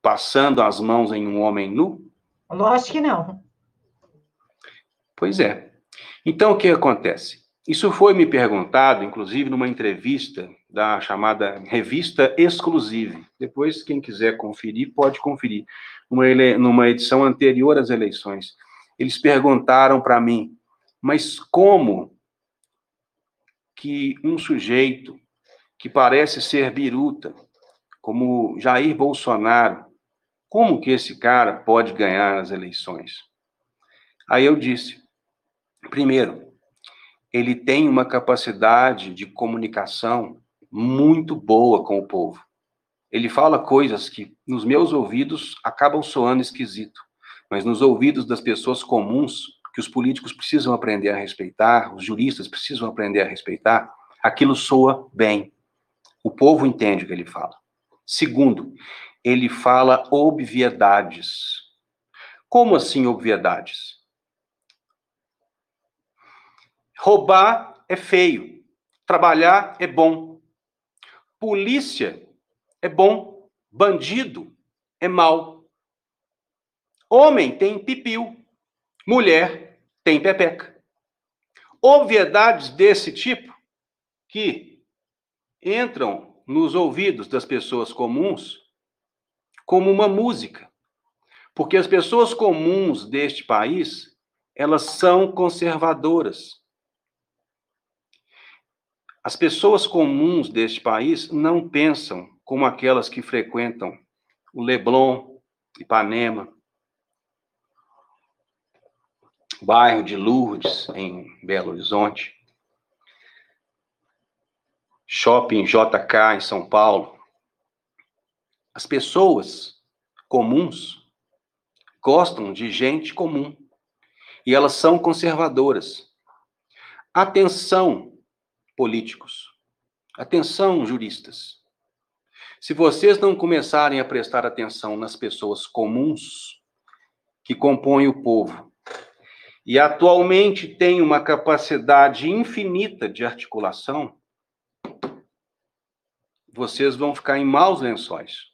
passando as mãos em um homem nu? Lógico que não. Pois é. Então, o que acontece? Isso foi me perguntado, inclusive, numa entrevista da chamada Revista Exclusive. Depois, quem quiser conferir, pode conferir. Numa, ele... numa edição anterior às eleições. Eles perguntaram para mim, mas como que um sujeito que parece ser biruta, como Jair Bolsonaro, como que esse cara pode ganhar as eleições? Aí eu disse, primeiro, ele tem uma capacidade de comunicação muito boa com o povo. Ele fala coisas que nos meus ouvidos acabam soando esquisito, mas nos ouvidos das pessoas comuns, que os políticos precisam aprender a respeitar, os juristas precisam aprender a respeitar, aquilo soa bem. O povo entende o que ele fala. Segundo, ele fala obviedades. Como assim obviedades? Roubar é feio, trabalhar é bom. Polícia é bom, bandido é mal. Homem tem pipiu, mulher tem pepeca. Obviedades desse tipo que entram nos ouvidos das pessoas comuns como uma música. Porque as pessoas comuns deste país, elas são conservadoras. As pessoas comuns deste país não pensam como aquelas que frequentam o Leblon, Ipanema, bairro de Lourdes, em Belo Horizonte, shopping JK em São Paulo. As pessoas comuns gostam de gente comum e elas são conservadoras. Atenção, políticos. Atenção, juristas. Se vocês não começarem a prestar atenção nas pessoas comuns que compõem o povo e atualmente têm uma capacidade infinita de articulação, vocês vão ficar em maus lençóis.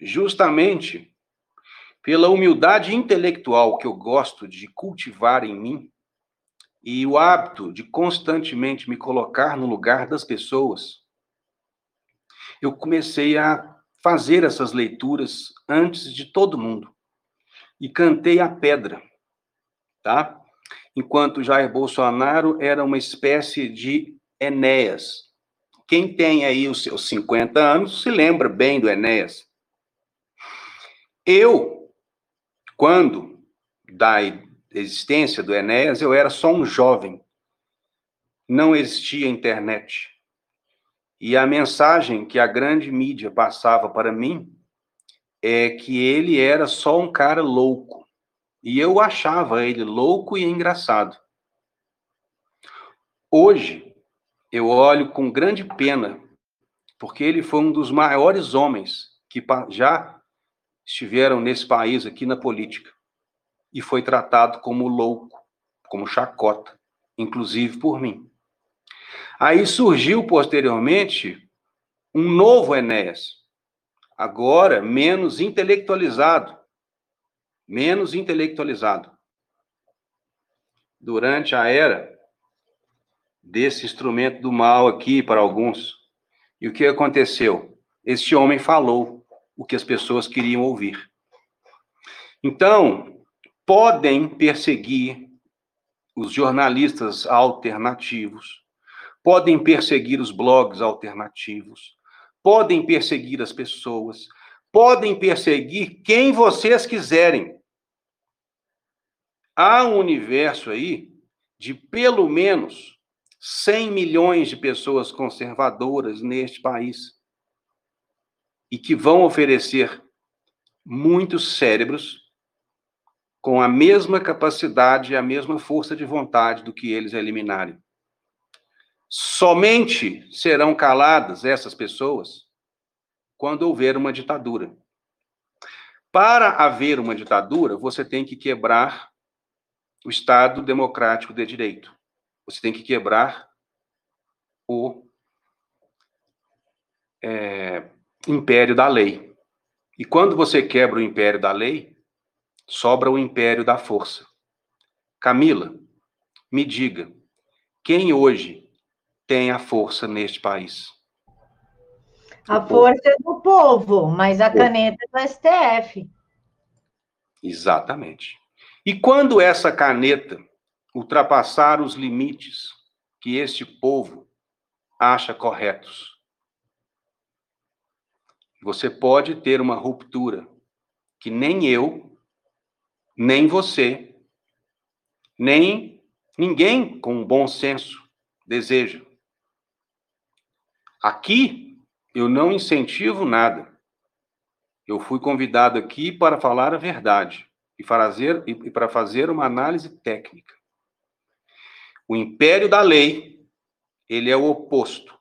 Justamente pela humildade intelectual que eu gosto de cultivar em mim, e o hábito de constantemente me colocar no lugar das pessoas, eu comecei a fazer essas leituras antes de todo mundo. E cantei a pedra, tá? Enquanto Jair Bolsonaro era uma espécie de Enéas. Quem tem aí os seus 50 anos se lembra bem do Enéas. Eu, quando da existência do Enéas, eu era só um jovem. Não existia internet. E a mensagem que a grande mídia passava para mim é que ele era só um cara louco. E eu achava ele louco e engraçado. Hoje, eu olho com grande pena, porque ele foi um dos maiores homens que já estiveram nesse país aqui na política e foi tratado como louco, como chacota, inclusive por mim. Aí surgiu posteriormente um novo Enéas, agora menos intelectualizado, menos intelectualizado. Durante a era desse instrumento do mal aqui para alguns. E o que aconteceu? Este homem falou o que as pessoas queriam ouvir. Então, podem perseguir os jornalistas alternativos, podem perseguir os blogs alternativos, podem perseguir as pessoas, podem perseguir quem vocês quiserem. Há um universo aí de pelo menos 100 milhões de pessoas conservadoras neste país e que vão oferecer muitos cérebros com a mesma capacidade e a mesma força de vontade do que eles eliminarem. Somente serão caladas essas pessoas quando houver uma ditadura. Para haver uma ditadura, você tem que quebrar o Estado democrático de direito. Você tem que quebrar o é, império da lei. E quando você quebra o império da lei, sobra o império da força. Camila, me diga, quem hoje tem a força neste país? A o força povo. é do povo, mas a caneta é do STF. Exatamente. E quando essa caneta ultrapassar os limites que este povo acha corretos. Você pode ter uma ruptura que nem eu, nem você, nem ninguém com bom senso deseja. Aqui eu não incentivo nada. Eu fui convidado aqui para falar a verdade e fazer e para fazer uma análise técnica. O império da lei, ele é o oposto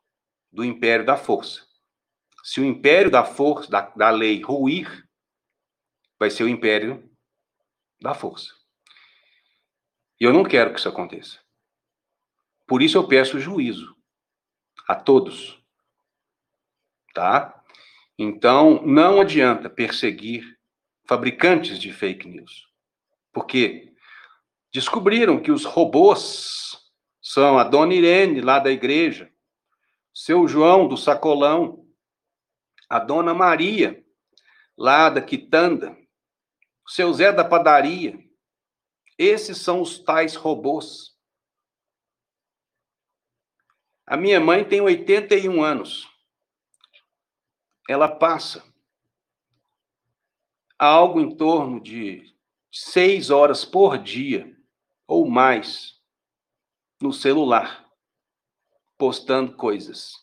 do império da força. Se o império da força, da, da lei ruir, vai ser o império da força. E eu não quero que isso aconteça. Por isso eu peço juízo a todos. Tá? Então, não adianta perseguir fabricantes de fake news. Porque descobriram que os robôs são a dona Irene, lá da igreja, seu João, do sacolão, a dona Maria, lá da quitanda, seu Zé da padaria. Esses são os tais robôs. A minha mãe tem 81 anos. Ela passa algo em torno de seis horas por dia ou mais no celular, postando coisas.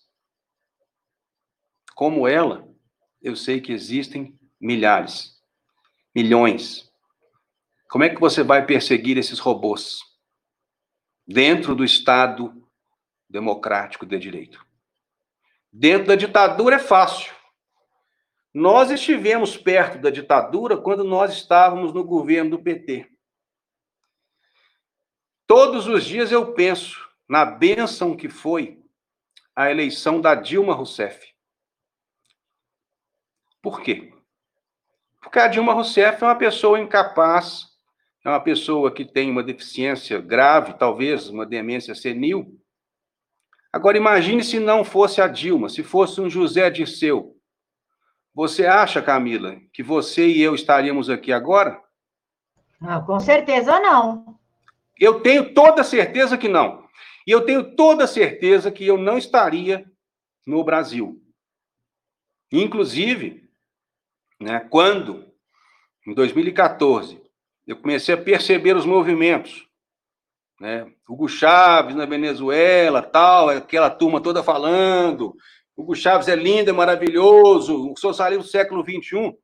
Como ela, eu sei que existem milhares, milhões. Como é que você vai perseguir esses robôs dentro do Estado democrático de direito? Dentro da ditadura é fácil. Nós estivemos perto da ditadura quando nós estávamos no governo do PT. Todos os dias eu penso na bênção que foi a eleição da Dilma Rousseff. Por quê? Porque a Dilma Rousseff é uma pessoa incapaz, é uma pessoa que tem uma deficiência grave, talvez uma demência senil. Agora imagine se não fosse a Dilma, se fosse um José Dirceu, você acha, Camila, que você e eu estaríamos aqui agora? Não, com certeza não. Eu tenho toda certeza que não. E eu tenho toda certeza que eu não estaria no Brasil. Inclusive, né, quando, em 2014, eu comecei a perceber os movimentos, né, Hugo Chaves na Venezuela, tal, aquela turma toda falando, Hugo Chaves é lindo, é maravilhoso, o socialismo do século XXI.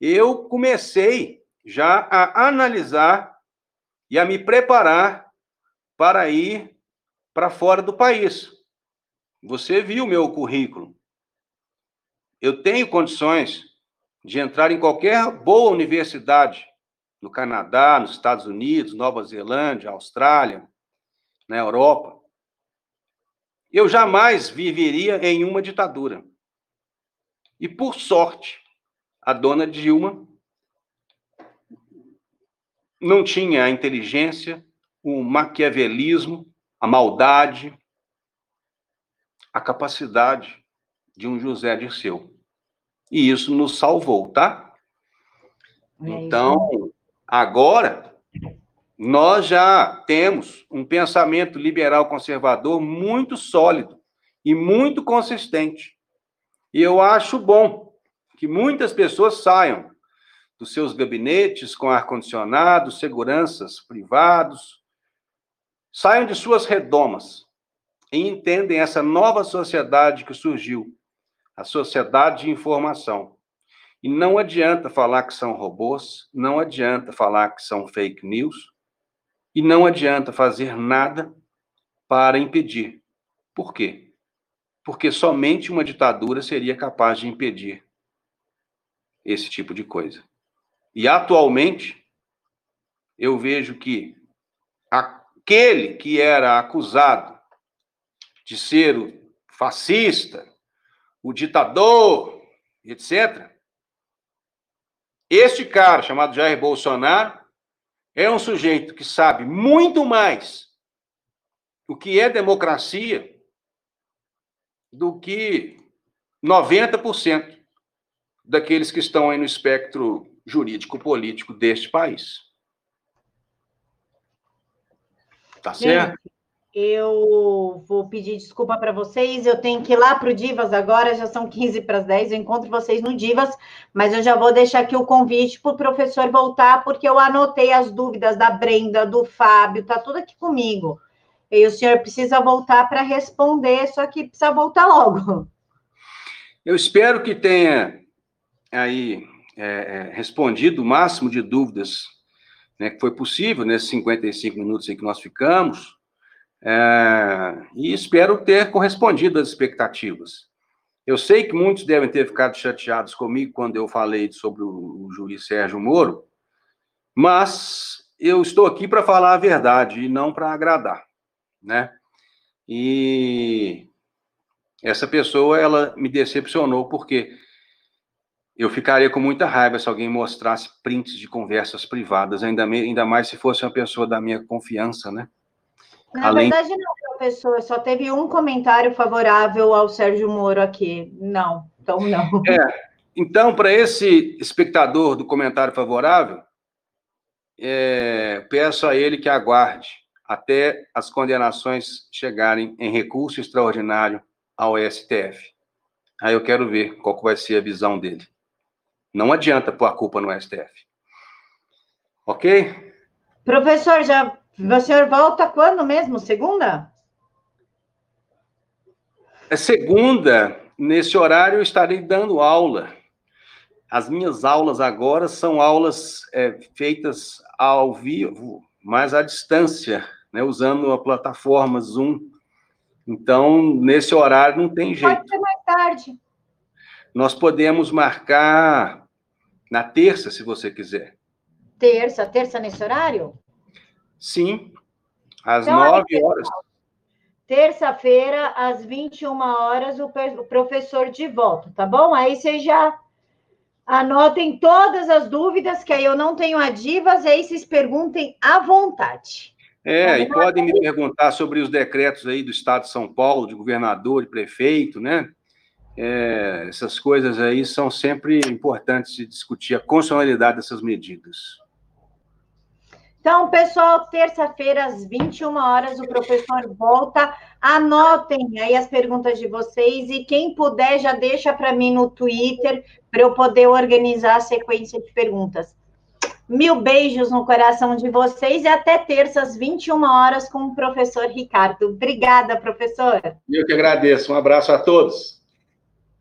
Eu comecei já a analisar e a me preparar para ir para fora do país. Você viu meu currículo. Eu tenho condições de entrar em qualquer boa universidade no Canadá, nos Estados Unidos, Nova Zelândia, Austrália, na Europa. Eu jamais viveria em uma ditadura. E, por sorte, a dona Dilma não tinha a inteligência, o maquiavelismo, a maldade, a capacidade de um José Dirceu. E isso nos salvou, tá? É então, agora, nós já temos um pensamento liberal conservador muito sólido e muito consistente. E eu acho bom que muitas pessoas saiam dos seus gabinetes com ar-condicionado, seguranças privados, saiam de suas redomas e entendem essa nova sociedade que surgiu, a sociedade de informação. E não adianta falar que são robôs, não adianta falar que são fake news, e não adianta fazer nada para impedir. Por quê? Porque somente uma ditadura seria capaz de impedir esse tipo de coisa. E atualmente, eu vejo que aquele que era acusado de ser o fascista, o ditador, etc., este cara chamado Jair Bolsonaro é um sujeito que sabe muito mais o que é democracia do que 90% daqueles que estão aí no espectro jurídico-político deste país. Tá certo? eu vou pedir desculpa para vocês. Eu tenho que ir lá para o Divas agora, já são 15 para as 10. Eu encontro vocês no Divas, mas eu já vou deixar aqui o convite para o professor voltar, porque eu anotei as dúvidas da Brenda, do Fábio, tá tudo aqui comigo. E o senhor precisa voltar para responder, só que precisa voltar logo. Eu espero que tenha aí é, é, respondido o máximo de dúvidas né, que foi possível nesses 55 minutos aí que nós ficamos. É, e espero ter correspondido às expectativas. Eu sei que muitos devem ter ficado chateados comigo quando eu falei sobre o, o juiz Sérgio Moro, mas eu estou aqui para falar a verdade e não para agradar, né? E essa pessoa, ela me decepcionou porque eu ficaria com muita raiva se alguém mostrasse prints de conversas privadas, ainda, ainda mais se fosse uma pessoa da minha confiança, né? Na Além... verdade, não, professor. Só teve um comentário favorável ao Sérgio Moro aqui. Não, então não. [LAUGHS] É, então, para esse espectador do comentário favorável, é, peço a ele que aguarde até as condenações chegarem em recurso extraordinário ao STF. Aí eu quero ver qual que vai ser a visão dele. Não adianta pôr a culpa no STF. Ok? Professor, já o senhor volta quando mesmo? Segunda? É segunda. Nesse horário eu estarei dando aula. As minhas aulas agora são aulas é, feitas ao vivo, mas à distância, né, usando a plataforma Zoom. Então, nesse horário não tem jeito. Pode ser mais tarde. Nós podemos marcar na terça, se você quiser. Terça, terça nesse horário? Sim, às então, nove horas. Terça-feira, às 21 horas, o professor de volta, tá bom? Aí vocês já anotem todas as dúvidas, que aí eu não tenho adivas, aí vocês perguntem à vontade. É, e podem me perguntar sobre os decretos aí do Estado de São Paulo, de governador e prefeito, né? É, essas coisas aí são sempre importantes de discutir a constitucionalidade dessas medidas. Então, pessoal, terça-feira, às 21 horas, o professor volta. Anotem aí as perguntas de vocês e quem puder já deixa para mim no Twitter para eu poder organizar a sequência de perguntas. Mil beijos no coração de vocês e até terça, às 21 horas, com o professor Ricardo. Obrigada, professor. Eu que agradeço. Um abraço a todos.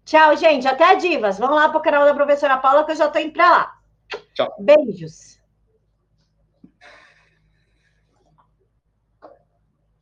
Tchau, gente. Até a Divas. Vamos lá para o canal da professora Paula, que eu já estou indo para lá. Tchau. Beijos.